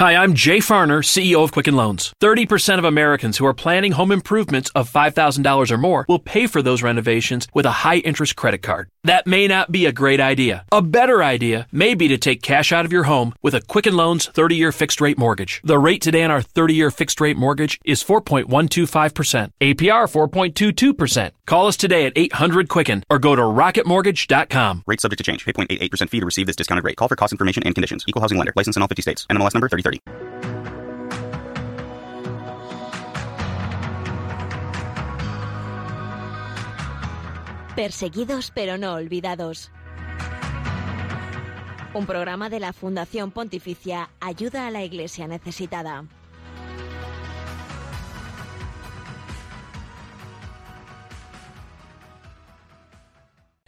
Hi, I'm Jay Farner, CEO of Quicken Loans. 30% of Americans who are planning home improvements of $5,000 or more will pay for those renovations with a high interest credit card. That may not be a great idea. A better idea may be to take cash out of your home with a Quicken Loans 30 year fixed rate mortgage. The rate today on our 30 year fixed rate mortgage is 4.125%, APR 4.22%. Call us today at 800 Quicken or go to rocketmortgage.com. Rate subject to change. Pay 0.88% fee to receive this discounted rate. Call for cost information and conditions. Equal housing lender. License in all 50 states. NMLS number 3030. Perseguidos pero no olvidados. Un programa de la Fundación Pontificia Ayuda a la Iglesia Necesitada.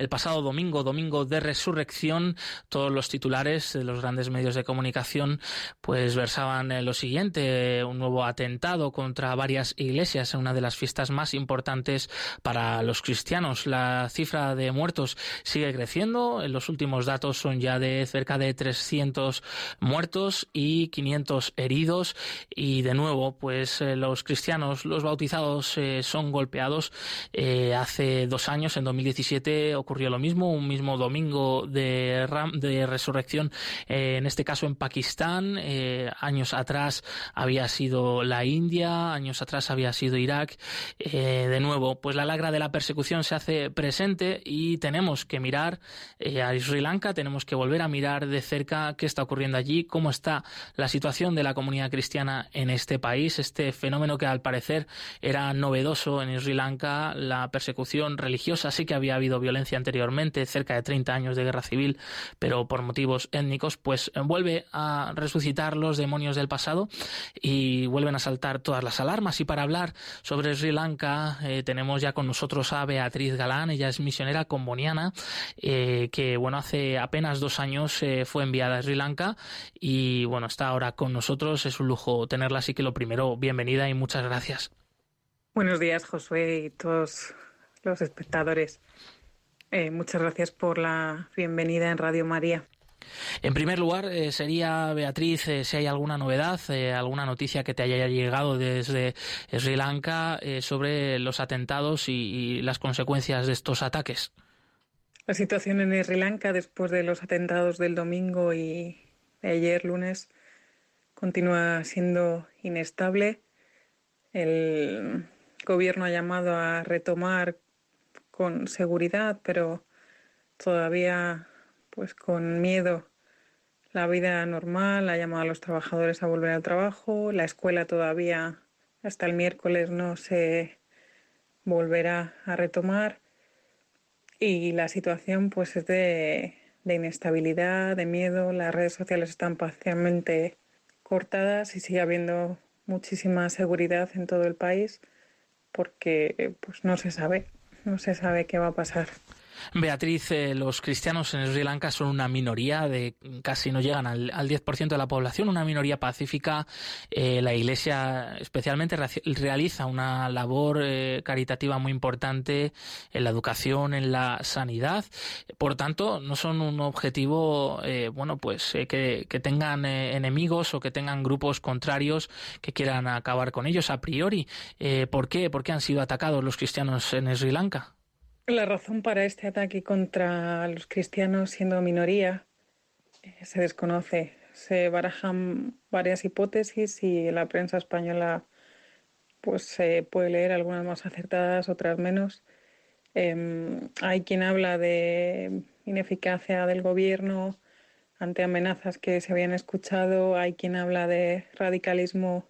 El pasado domingo, domingo de resurrección, todos los titulares de los grandes medios de comunicación pues versaban lo siguiente, un nuevo atentado contra varias iglesias en una de las fiestas más importantes para los cristianos. La cifra de muertos sigue creciendo, los últimos datos son ya de cerca de 300 muertos y 500 heridos y de nuevo pues eh, los cristianos, los bautizados eh, son golpeados. Eh, hace dos años, en 2017, ocurrió ocurrió lo mismo, un mismo domingo de, de resurrección, eh, en este caso en Pakistán, eh, años atrás había sido la India, años atrás había sido Irak. Eh, de nuevo, pues la lagra de la persecución se hace presente y tenemos que mirar a Sri Lanka, tenemos que volver a mirar de cerca qué está ocurriendo allí, cómo está la situación de la comunidad cristiana en este país, este fenómeno que al parecer era novedoso en Sri Lanka, la persecución religiosa, sí que había habido violencia anteriormente, cerca de 30 años de guerra civil, pero por motivos étnicos, pues eh, vuelve a resucitar los demonios del pasado y vuelven a saltar todas las alarmas. Y para hablar sobre Sri Lanka, eh, tenemos ya con nosotros a Beatriz Galán, ella es misionera comboniana, eh, que bueno, hace apenas dos años fue enviada a Sri Lanka y bueno, está ahora con nosotros. Es un lujo tenerla, así que lo primero, bienvenida y muchas gracias. Buenos días, Josué y todos los espectadores. Eh, muchas gracias por la bienvenida en Radio María. En primer lugar, eh, sería, Beatriz, eh, si hay alguna novedad, alguna noticia que te haya llegado desde Sri Lanka sobre los atentados y, las consecuencias de estos ataques. La situación en Sri Lanka después de los atentados del domingo y de ayer lunes continúa siendo inestable. El gobierno ha llamado a retomar con seguridad, pero todavía pues con miedo. La vida normal, ha llamado a los trabajadores a volver al trabajo, la escuela todavía hasta el miércoles no se volverá a retomar. Y la situación pues es de, de inestabilidad, de miedo, las redes sociales están parcialmente cortadas y sigue habiendo muchísima seguridad en todo el país porque pues no se sabe no se sabe qué va a pasar. Beatriz, eh, los cristianos en Sri Lanka son una minoría, de casi no llegan al, 10% de la población, una minoría pacífica. Eh, la Iglesia especialmente realiza una labor eh, caritativa muy importante en la educación, en la sanidad. Por tanto, no son un objetivo, bueno, pues que, que, tengan enemigos o que tengan grupos contrarios que quieran acabar con ellos a priori. ¿Por qué? ¿Por qué han sido atacados los cristianos en Sri Lanka? La razón para este ataque contra los cristianos siendo minoría eh, se desconoce. Se barajan varias hipótesis y la prensa española pues se puede leer algunas más acertadas, otras menos. Em, hay quien habla de ineficacia del gobierno ante amenazas que se habían escuchado, hay quien habla de radicalismo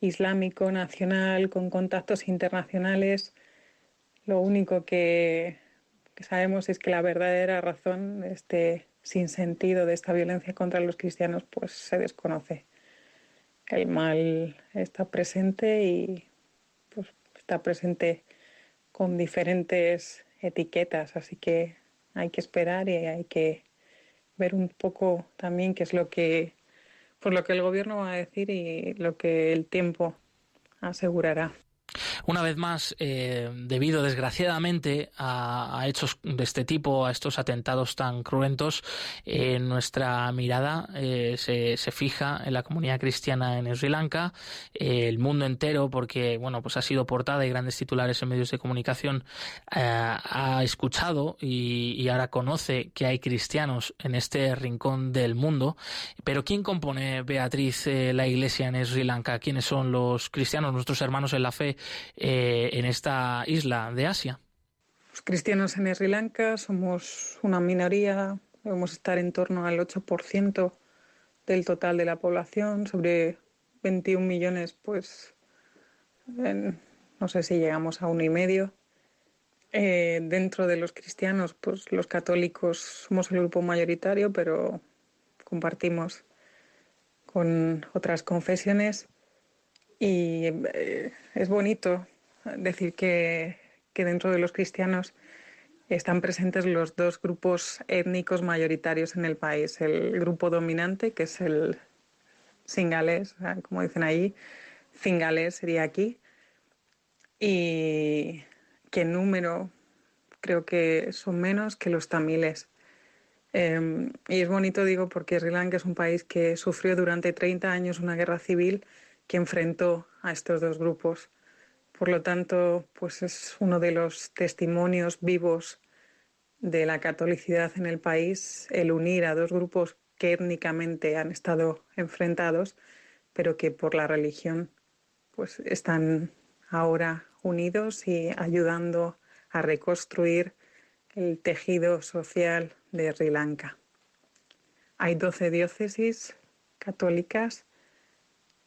islámico nacional con contactos internacionales. Lo único que, sabemos es que la verdadera razón de este sinsentido de esta violencia contra los cristianos pues se desconoce. El mal está presente y pues, está presente con diferentes etiquetas, así que hay que esperar y hay que ver un poco también qué es lo que por lo que el gobierno va a decir y lo que el tiempo asegurará. Una vez más, eh, debido desgraciadamente a, hechos de este tipo, a estos atentados tan cruentos, eh, nuestra mirada eh, se, se, fija en la comunidad cristiana en Sri Lanka, el mundo entero, porque bueno, pues ha sido portada y grandes titulares en medios de comunicación, ha escuchado y, y ahora conoce que hay cristianos en este rincón del mundo. Pero ¿quién compone, Beatriz, la iglesia en Sri Lanka? ¿Quiénes son los cristianos, nuestros hermanos en la fe eh, en esta isla de Asia? Los cristianos en Sri Lanka somos una minoría, debemos estar en torno al 8% del total de la población, sobre 21 millones, pues no sé si llegamos a uno y medio. Eh, dentro de los cristianos, pues los católicos somos el grupo mayoritario, pero compartimos con otras confesiones y eh, es bonito decir que, dentro de los cristianos están presentes los dos grupos étnicos mayoritarios en el país. El grupo dominante, que es el singalés, como dicen ahí, sería aquí, y que en número creo que son menos que los tamiles. Em, y es bonito, digo, porque Sri Lanka es un país que sufrió durante 30 años una guerra civil que enfrentó a estos dos grupos. Por lo tanto, pues es uno de los testimonios vivos de la catolicidad en el país, el unir a dos grupos que étnicamente han estado enfrentados, pero que por la religión pues están ahora unidos y ayudando a reconstruir el tejido social de Sri Lanka. Hay 12 diócesis católicas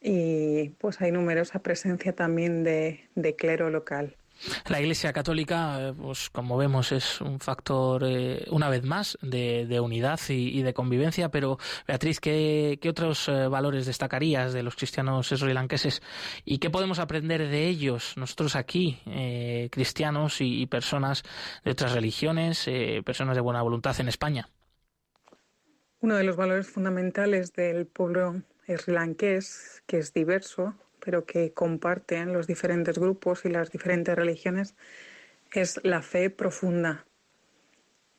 y pues hay numerosa presencia también de, clero local. La Iglesia Católica, pues como vemos, es un factor, eh, una vez más, de, unidad y, de convivencia. Pero, Beatriz, ¿qué, otros eh, valores destacarías de los cristianos srilanqueses y qué podemos aprender de ellos, nosotros aquí, eh, cristianos y, y, personas de otras religiones, personas de buena voluntad en España? Uno de los valores fundamentales del pueblo srilanqués, que es diverso, pero que comparten los diferentes grupos y las diferentes religiones, es la fe profunda.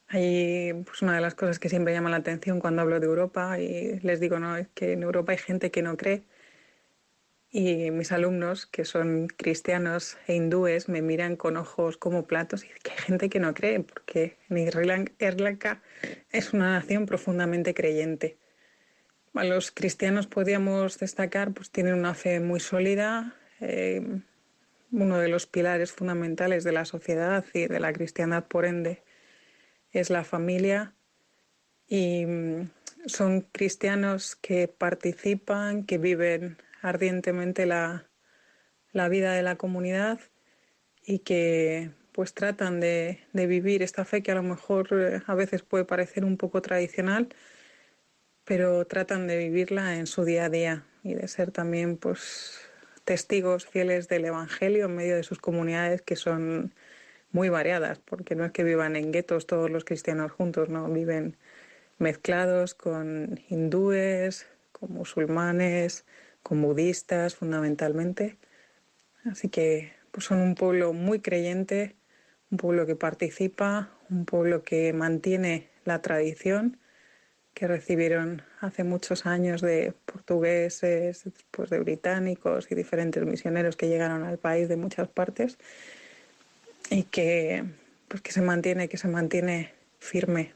Hay pues una de las cosas que siempre llama la atención cuando hablo de Europa y les digo, no, es que en Europa hay gente que no cree y mis alumnos, que son cristianos e hindúes, me miran con ojos como platos y que hay gente que no cree, porque en Sri Lanka es una nación profundamente creyente. Los cristianos podríamos destacar, pues tienen una fe muy sólida. Eh, uno de los pilares fundamentales de la sociedad y de la cristiandad, por ende, es la familia. Y mm, son cristianos que participan, que viven ardientemente la, la vida de la comunidad y que pues tratan de, de, vivir esta fe que a lo mejor eh, a veces puede parecer un poco tradicional, pero tratan de vivirla en su día a día y de ser también pues testigos fieles del Evangelio en medio de sus comunidades que son muy variadas, porque no es que vivan en guetos todos los cristianos juntos, no, viven mezclados con hindúes, con musulmanes, con budistas fundamentalmente. Así que pues son un pueblo muy creyente, un pueblo que participa, un pueblo que mantiene la tradición que recibieron hace muchos años de portugueses, pues de británicos y diferentes misioneros que llegaron al país de muchas partes y que pues que se mantiene, que se mantiene firme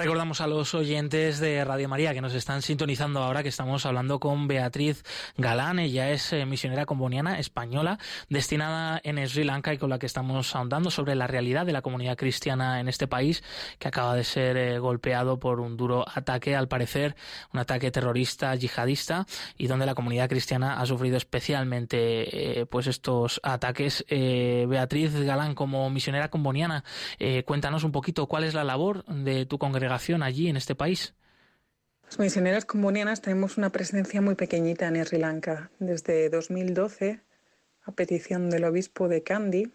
Recordamos a los oyentes de Radio María que nos están sintonizando ahora que estamos hablando con Beatriz Galán. Ella es eh, misionera comboniana española destinada en Sri Lanka y con la que estamos ahondando sobre la realidad de la comunidad cristiana en este país que acaba de ser eh, golpeado por un duro ataque, al parecer un ataque terrorista yihadista y donde la comunidad cristiana ha sufrido especialmente eh, pues estos ataques. Beatriz Galán, como misionera comboniana, cuéntanos un poquito cuál es la labor de tu congregación allí en este país? Las misioneras combonianas tenemos una presencia muy pequeñita en Sri Lanka. Desde 2012, a petición del obispo de Kandy,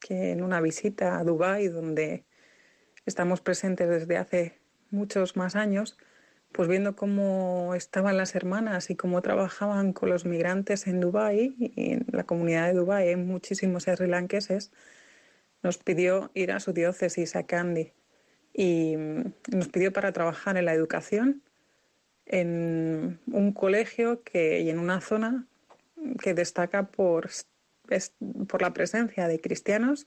que en una visita a Dubái, donde estamos presentes desde hace muchos más años, pues viendo cómo estaban las hermanas y cómo trabajaban con los migrantes en Dubái y en la comunidad de Dubái hay muchísimos sri lankeses, nos pidió ir a su diócesis, a Kandy, y nos pidió para trabajar en la educación en un colegio que, y en una zona que destaca por, por la presencia de cristianos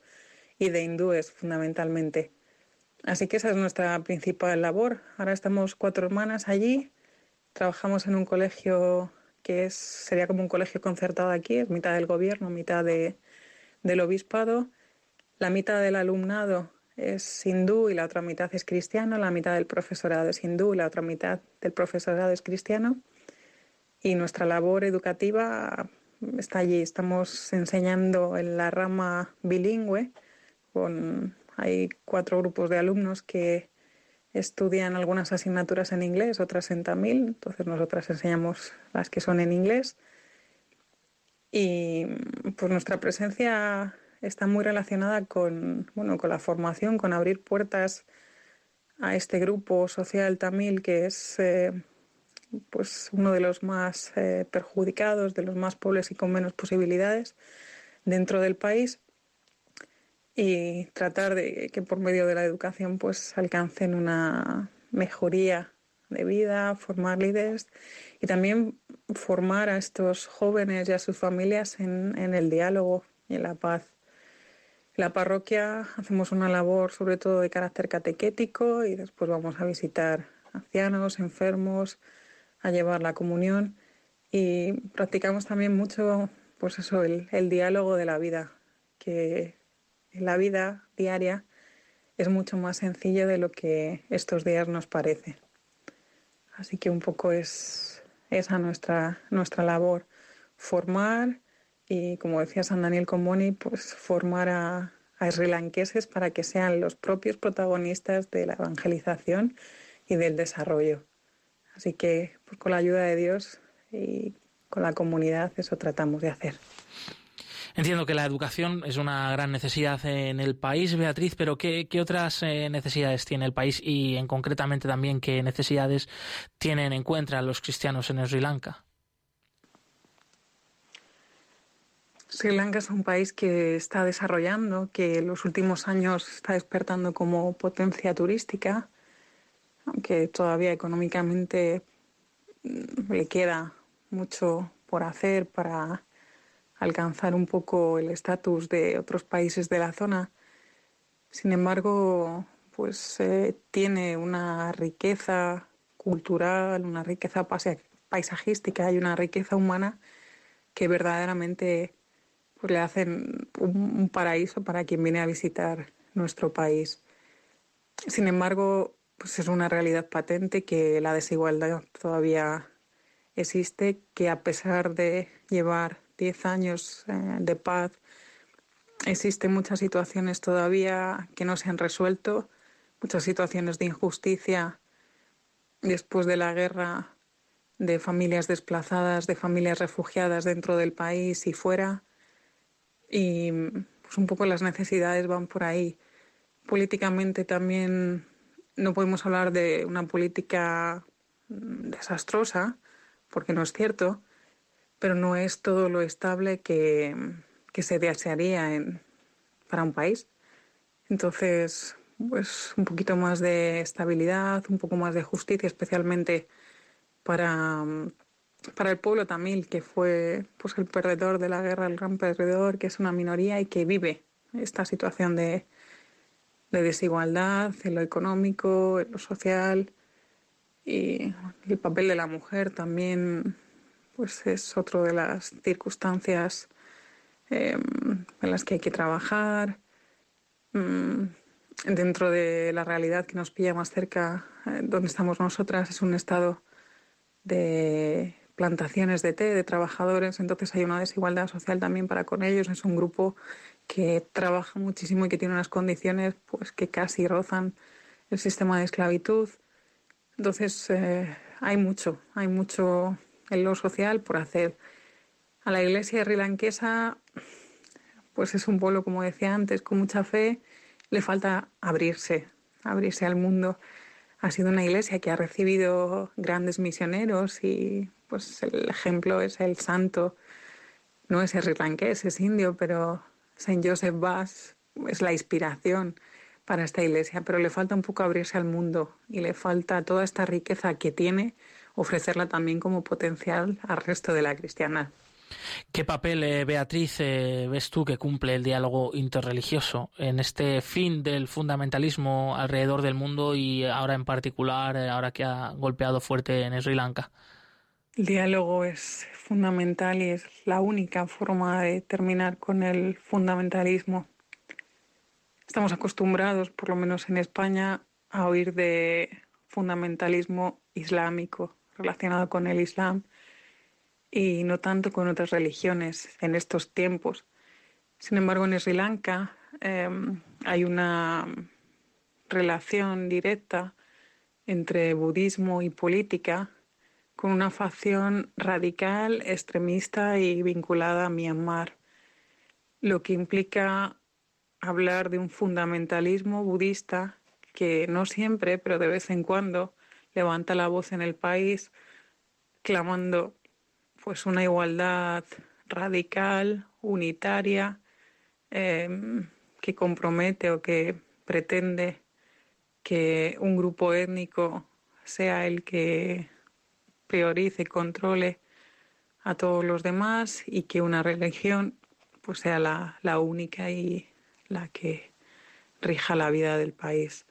y de hindúes fundamentalmente. Así que esa es nuestra principal labor. Ahora estamos cuatro hermanas allí, trabajamos en un colegio que es, sería como un colegio concertado aquí, es mitad del gobierno, mitad de, del obispado. La mitad del alumnado es hindú y la otra mitad es cristiano, la mitad del profesorado es hindú y la otra mitad del profesorado es cristiano. Y nuestra labor educativa está allí. Estamos enseñando en la rama bilingüe con hay cuatro grupos de alumnos que estudian algunas asignaturas en inglés, otras en tamil, entonces nosotras enseñamos las que son en inglés. Y pues nuestra presencia está muy relacionada con, bueno, con la formación, con abrir puertas a este grupo social tamil que es eh, pues uno de los más eh, perjudicados, de los más pobres y con menos posibilidades dentro del país y tratar de que por medio de la educación pues alcancen una mejoría de vida, formar líderes y también formar a estos jóvenes y a sus familias en, en el diálogo y en la paz. La parroquia hacemos una labor sobre todo de carácter catequético y después vamos a visitar ancianos, enfermos, a llevar la comunión y practicamos también mucho pues eso, el, diálogo de la vida, que la vida diaria es mucho más sencillo de lo que estos días nos parece. Así que un poco es esa nuestra, nuestra labor, formar y, como decía San Daniel Comboni, pues formar a, a srilanqueses para que sean los propios protagonistas de la evangelización y del desarrollo. Así que pues, con la ayuda de Dios y con la comunidad eso tratamos de hacer. Entiendo que la educación es una gran necesidad en el país, Beatriz, pero ¿qué, otras eh, necesidades tiene el país y en concretamente también qué necesidades tienen en cuenta los cristianos en Sri Lanka? Sri Lanka es un país que está desarrollando, que en los últimos años está despertando como potencia turística, aunque todavía económicamente mm, le queda mucho por hacer para alcanzar un poco el estatus de otros países de la zona. Sin embargo, pues eh, tiene una riqueza cultural, una riqueza paisajística y una riqueza humana que verdaderamente pues, le hacen un, paraíso para quien viene a visitar nuestro país. Sin embargo, pues es una realidad patente que la desigualdad todavía existe, que a pesar de llevar 10 años eh, de paz, existen muchas situaciones todavía que no se han resuelto, muchas situaciones de injusticia después de la guerra, de familias desplazadas, de familias refugiadas dentro del país y fuera. Y pues un poco las necesidades van por ahí. Políticamente también no podemos hablar de una política mm, desastrosa, porque no es cierto, pero no es todo lo estable que, se desearía en, para un país. Entonces, pues un poquito más de estabilidad, un poco más de justicia, especialmente para, para el pueblo tamil, que fue pues, el perdedor de la guerra, el gran perdedor, que es una minoría y que vive esta situación de, de desigualdad en lo económico, en lo social y el papel de la mujer también pues es otra de las circunstancias em, en las que hay que trabajar. Mm, dentro de la realidad que nos pilla más cerca, eh, donde estamos nosotras, es un estado de plantaciones de té, de trabajadores, entonces hay una desigualdad social también para con ellos. Es un grupo que trabaja muchísimo y que tiene unas condiciones pues que casi rozan el sistema de esclavitud. Entonces eh, hay mucho, hay mucho en lo social por hacer. A la iglesia rilanquesa, pues es un pueblo, como decía antes, con mucha fe, le falta abrirse, abrirse al mundo. ha sido una iglesia que ha recibido grandes misioneros y pues el ejemplo es el santo, no es sri lankés, es indio, pero Saint Joseph Bass es la inspiración para esta iglesia, pero le falta un poco abrirse al mundo y le falta toda esta riqueza que tiene, ofrecerla también como potencial al resto de la cristiana. ¿Qué papel, eh, Beatriz, eh, ves tú que cumple el diálogo interreligioso en este fin del fundamentalismo alrededor del mundo y ahora en particular, eh, ahora que ha golpeado fuerte en Sri Lanka? El diálogo es fundamental y es la única forma de terminar con el fundamentalismo. Estamos acostumbrados, por lo menos en España, a oír de fundamentalismo islámico relacionado con el Islam y no tanto con otras religiones en estos tiempos. Sin embargo, en Sri Lanka em, hay una relación directa entre budismo y política con una facción radical, extremista y vinculada a Myanmar, lo que implica hablar de un fundamentalismo budista que no siempre, pero de vez en cuando, levanta la voz en el país clamando pues una igualdad radical, unitaria, em, que compromete o que pretende que un grupo étnico sea el que priorice controle a todos los demás y que una religión pues sea la, la única y la que rija la vida del país.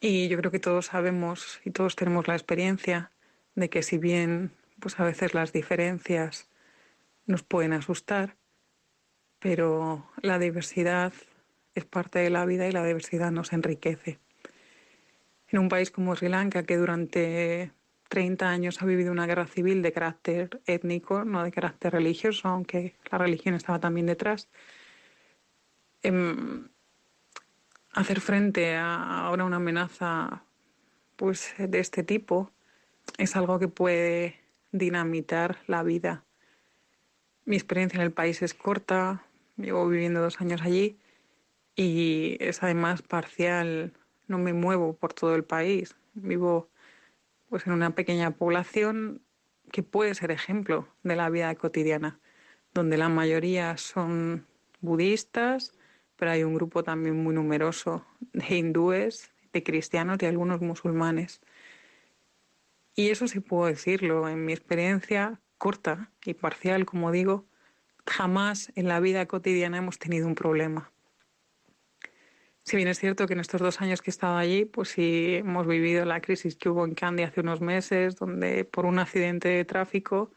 Y yo creo que todos sabemos y todos tenemos la experiencia de que si bien pues a veces las diferencias nos pueden asustar, pero la diversidad es parte de la vida y la diversidad nos enriquece. En un país como Sri Lanka, que durante 30 años ha vivido una guerra civil de carácter étnico, no de carácter religioso, aunque la religión estaba también detrás, em, hacer frente a ahora una amenaza pues, de este tipo es algo que puede dinamitar la vida. Mi experiencia en el país es corta, llevo viviendo dos años allí y es además parcial, no me muevo por todo el país, vivo pues en una pequeña población que puede ser ejemplo de la vida cotidiana, donde la mayoría son budistas, pero hay un grupo también muy numeroso de hindúes, de cristianos y algunos musulmanes. Y eso sí puedo decirlo, en mi experiencia corta y parcial, como digo, jamás en la vida cotidiana hemos tenido un problema. Si bien es cierto que en estos dos años que he estado allí, pues sí hemos vivido la crisis que hubo en Candy hace unos meses, donde por un accidente de tráfico,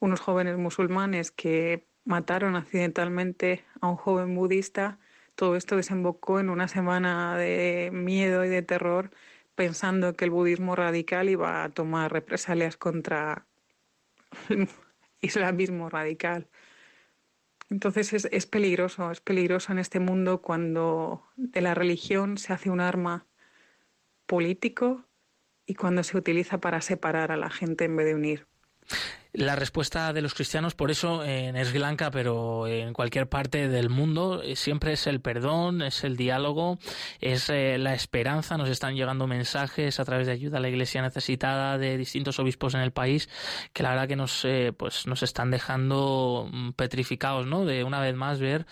unos jóvenes musulmanes que mataron accidentalmente a un joven budista, todo esto desembocó en una semana de miedo y de terror pensando que el budismo radical iba a tomar represalias contra el islamismo radical. Entonces es, es, peligroso, es peligroso en este mundo cuando de la religión se hace un arma político y cuando se utiliza para separar a la gente en vez de unir. La respuesta de los cristianos, por eso en Sri Lanka, pero en cualquier parte del mundo, eh, siempre es el perdón, es el diálogo, es eh, la esperanza. Nos están llegando mensajes a través de ayuda a la Iglesia necesitada de distintos obispos en el país que la verdad que nos, eh, pues nos están dejando mm, petrificados, ¿no? De una vez más ver,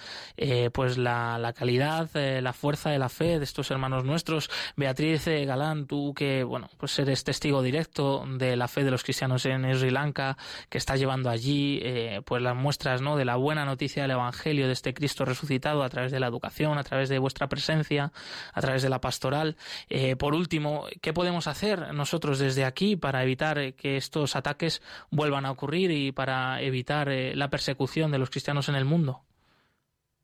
pues la, la calidad, la fuerza de la fe de estos hermanos nuestros. Beatriz Galán, tú que, bueno, pues eres testigo directo de la fe de los cristianos en Sri Lanka que está llevando allí, eh, pues las muestras ¿no? de la buena noticia del Evangelio de este Cristo resucitado a través de la educación, a través de vuestra presencia, a través de la pastoral. Eh, por último, ¿qué podemos hacer nosotros desde aquí para evitar que estos ataques vuelvan a ocurrir y para evitar eh, la persecución de los cristianos en el mundo?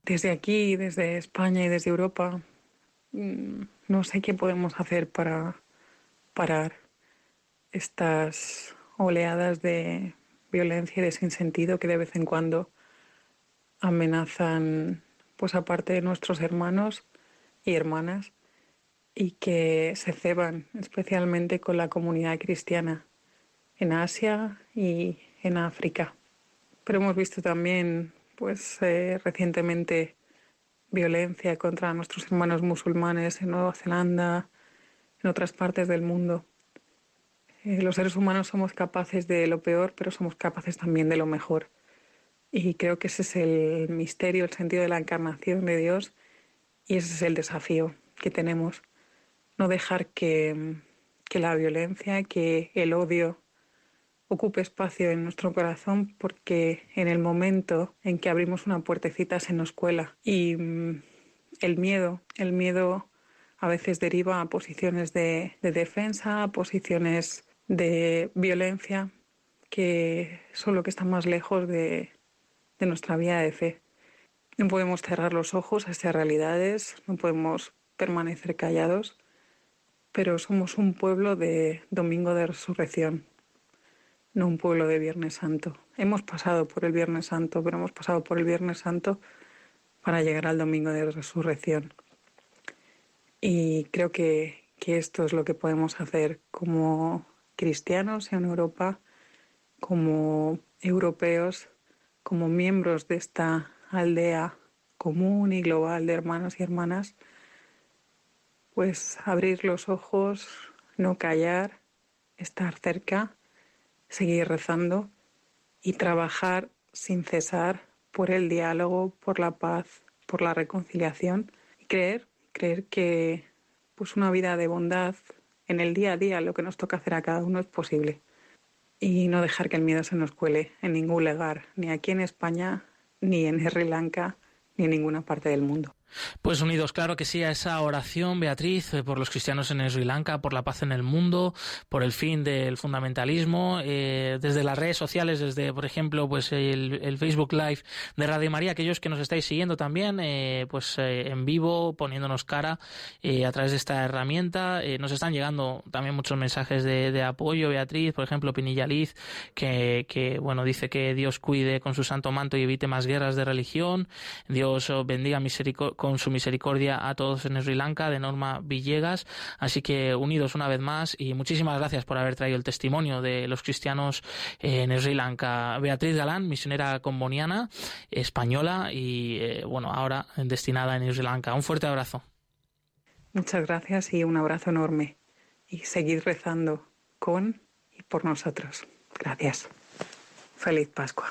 Desde aquí, desde España y desde Europa, mm, no sé qué podemos hacer para parar estas oleadas de violencia y de sinsentido que de vez en cuando amenazan, pues aparte de nuestros hermanos y hermanas, y que se ceban especialmente con la comunidad cristiana en Asia y en África. Pero hemos visto también, pues eh, recientemente, violencia contra nuestros hermanos musulmanes en Nueva Zelanda, en otras partes del mundo. Eh, los seres humanos somos capaces de lo peor, pero somos capaces también de lo mejor. Y creo que ese es el misterio, el sentido de la encarnación de Dios y ese es el desafío que tenemos. No dejar que, que la violencia, que el odio ocupe espacio en nuestro corazón porque en el momento en que abrimos una puertecita se nos cuela y mm, el miedo, el miedo a veces deriva a posiciones de, de defensa, a posiciones de violencia que son lo que está más lejos de, de nuestra vida de fe. No podemos cerrar los ojos a esas realidades, no podemos permanecer callados, pero somos un pueblo de Domingo de Resurrección, no un pueblo de Viernes Santo. Hemos pasado por el Viernes Santo, pero hemos pasado por el Viernes Santo para llegar al Domingo de Resurrección. Y creo que, que esto es lo que podemos hacer como cristianos en Europa, como europeos, como miembros de esta aldea común y global de hermanos y hermanas, pues abrir los ojos, no callar, estar cerca, seguir rezando y trabajar sin cesar por el diálogo, por la paz, por la reconciliación y creer, creer que pues una vida de bondad en el día a día, lo que nos toca hacer a cada uno es posible y no dejar que el miedo se nos cuele en ningún lugar, ni aquí en España, ni en Sri Lanka, ni en ninguna parte del mundo. Pues unidos, claro que sí, a esa oración, Beatriz, eh, por los cristianos en Sri Lanka, por la paz en el mundo, por el fin del fundamentalismo, eh, desde las redes sociales, desde, por ejemplo, pues el, Facebook Live de Radio María, aquellos que nos estáis siguiendo también, eh, pues en vivo, poniéndonos cara a través de esta herramienta. nos están llegando también muchos mensajes de, apoyo, Beatriz, por ejemplo, Pinilla Liz, que, que, bueno, dice que Dios cuide con su santo manto y evite más guerras de religión, Dios bendiga misericordia con su misericordia a todos en Sri Lanka, de Norma Villegas. Así que unidos una vez más y muchísimas gracias por haber traído el testimonio de los cristianos en Sri Lanka. Beatriz Galán, misionera comboniana, española y eh, bueno, ahora destinada en Sri Lanka. Un fuerte abrazo. Muchas gracias y un abrazo enorme. Y seguid rezando con y por nosotros. Gracias. Feliz Pascua.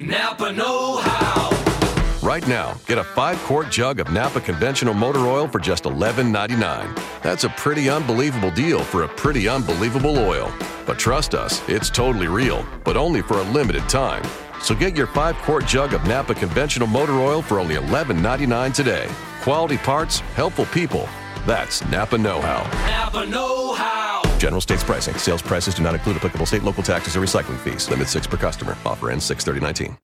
Napa Know How. Right now, get a five quart jug of Napa conventional motor oil for just $11.99. That's a pretty unbelievable deal for a pretty unbelievable oil. But trust us, it's totally real, but only for a limited time. So get your five quart jug of Napa conventional motor oil for only $11.99 today. Quality parts, helpful people. That's Napa Know How. Napa Know How. General states pricing. Sales prices do not include applicable state, local taxes, or recycling fees. Limit six per customer. Offer ends 63019.